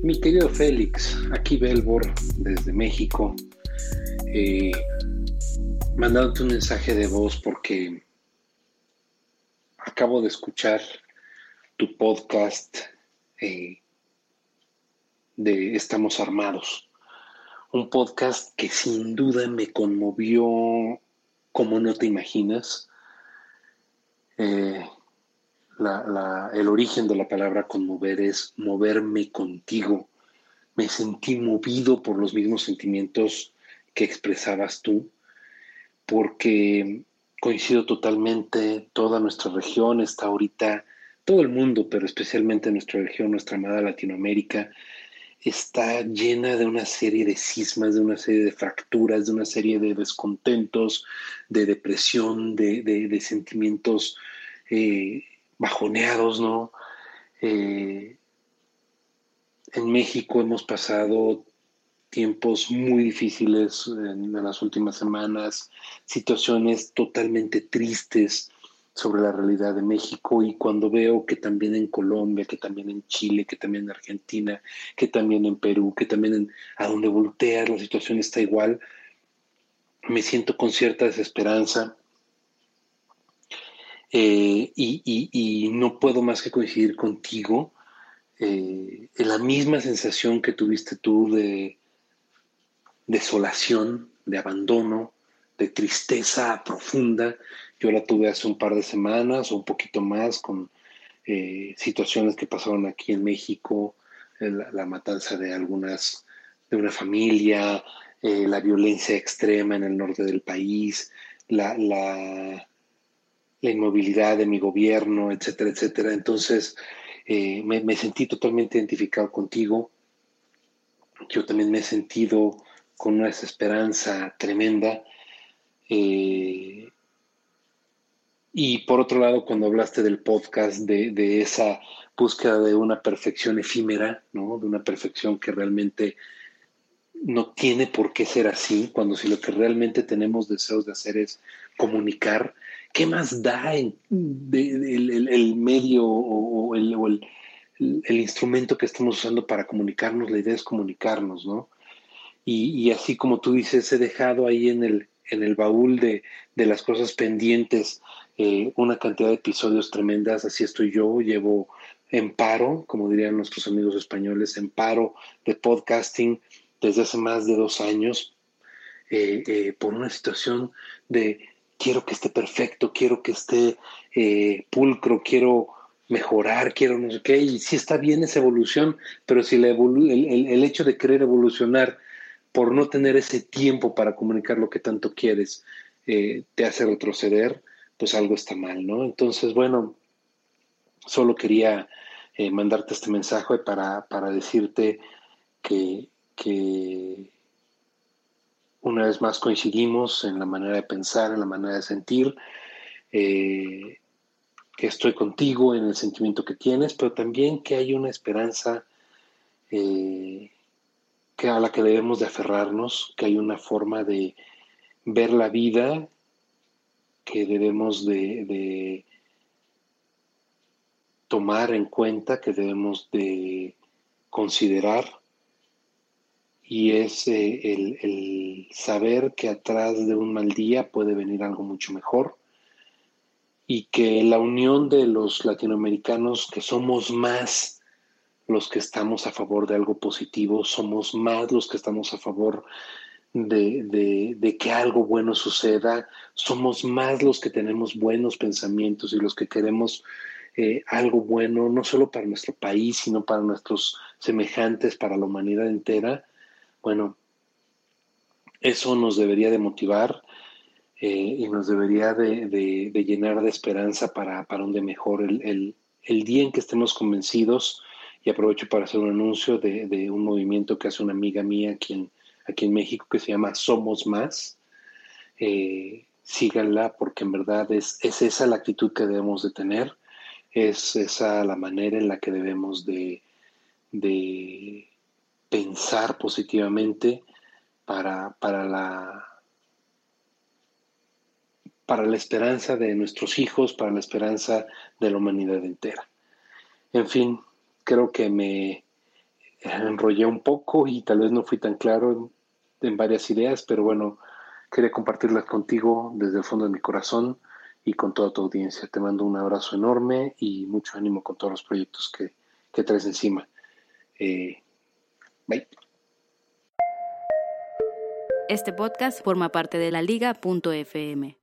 Mi querido Félix, aquí Belbor desde México, eh, mandándote un mensaje de voz porque acabo de escuchar tu podcast eh, de Estamos Armados. Un podcast que sin duda me conmovió como no te imaginas. Eh, el origen de la palabra conmover es moverme contigo. Me sentí movido por los mismos sentimientos que expresabas tú, porque coincido totalmente, toda nuestra región está ahorita, todo el mundo, pero especialmente nuestra región, nuestra amada Latinoamérica, está llena de una serie de cismas, de una serie de fracturas, de una serie de descontentos, de depresión, de, sentimientos eh, bajoneados, ¿no? Eh, en México hemos pasado tiempos muy difíciles en, las últimas semanas, situaciones totalmente tristes sobre la realidad de México y cuando veo que también en Colombia, que también en Chile, que también en Argentina, que también en Perú, que también en, a donde volteas la situación está igual, me siento con cierta desesperanza eh, y, no puedo más que coincidir contigo eh, en la misma sensación que tuviste tú de desolación, de abandono, de tristeza profunda. Yo la tuve hace un par de semanas o un poquito más con eh, situaciones que pasaron aquí en México, la, matanza de algunas, de una familia, la violencia extrema en el norte del país, la, la inmovilidad de mi gobierno, etcétera, etcétera. Entonces, eh, me, sentí totalmente identificado contigo. Yo también me he sentido con una desesperanza tremenda. Eh, y por otro lado, cuando hablaste del podcast, de, esa búsqueda de una perfección efímera, ¿no? de una perfección que realmente no tiene por qué ser así, cuando si lo que realmente tenemos deseos de hacer es comunicar, ¿qué más da el, medio o, el, instrumento que estamos usando para comunicarnos? La idea es comunicarnos, ¿no? Y, así como tú dices, he dejado ahí en el, en el baúl de, las cosas pendientes eh, una cantidad de episodios tremendas, así estoy yo, llevo en paro, como dirían nuestros amigos españoles, en paro de podcasting desde hace más de dos años, eh, eh, por una situación de quiero que esté perfecto, quiero que esté eh, pulcro, quiero mejorar, quiero no sé qué, y sí está bien esa evolución, pero si el, hecho de querer evolucionar por no tener ese tiempo para comunicar lo que tanto quieres eh, te hace retroceder, pues algo está mal, ¿no? Entonces, bueno, solo quería eh, mandarte este mensaje para, para decirte que, que una vez más coincidimos en la manera de pensar, en la manera de sentir, eh, que estoy contigo en el sentimiento que tienes, pero también que hay una esperanza eh, que a la que debemos de aferrarnos, que hay una forma de ver la vida que debemos de tomar en cuenta, que debemos de considerar y es eh, el, saber que atrás de un mal día puede venir algo mucho mejor y que la unión de los latinoamericanos, que somos más los que estamos a favor de algo positivo, somos más los que estamos a favor de, que algo bueno suceda, somos más los que tenemos buenos pensamientos y los que queremos eh, algo bueno, no solo para nuestro país, sino para nuestros semejantes, para la humanidad entera, bueno, eso nos debería de motivar eh, y nos debería de, llenar de esperanza para, un de mejor. El, día en que estemos convencidos, y aprovecho para hacer un anuncio de, un movimiento que hace una amiga mía aquí en, aquí en México que se llama Somos Más. Eh, síganla porque en verdad es, es esa la actitud que debemos de tener, es esa la manera en la que debemos de, de pensar positivamente para, para, la, para la esperanza de nuestros hijos, para la esperanza de la humanidad entera. En fin, creo que me enrollé un poco y tal vez no fui tan claro en, varias ideas, pero bueno, quería compartirlas contigo desde el fondo de mi corazón y con toda tu audiencia. Te mando un abrazo enorme y mucho ánimo con todos los proyectos que, que traes encima. Eh, Este podcast forma parte de la liga.fm.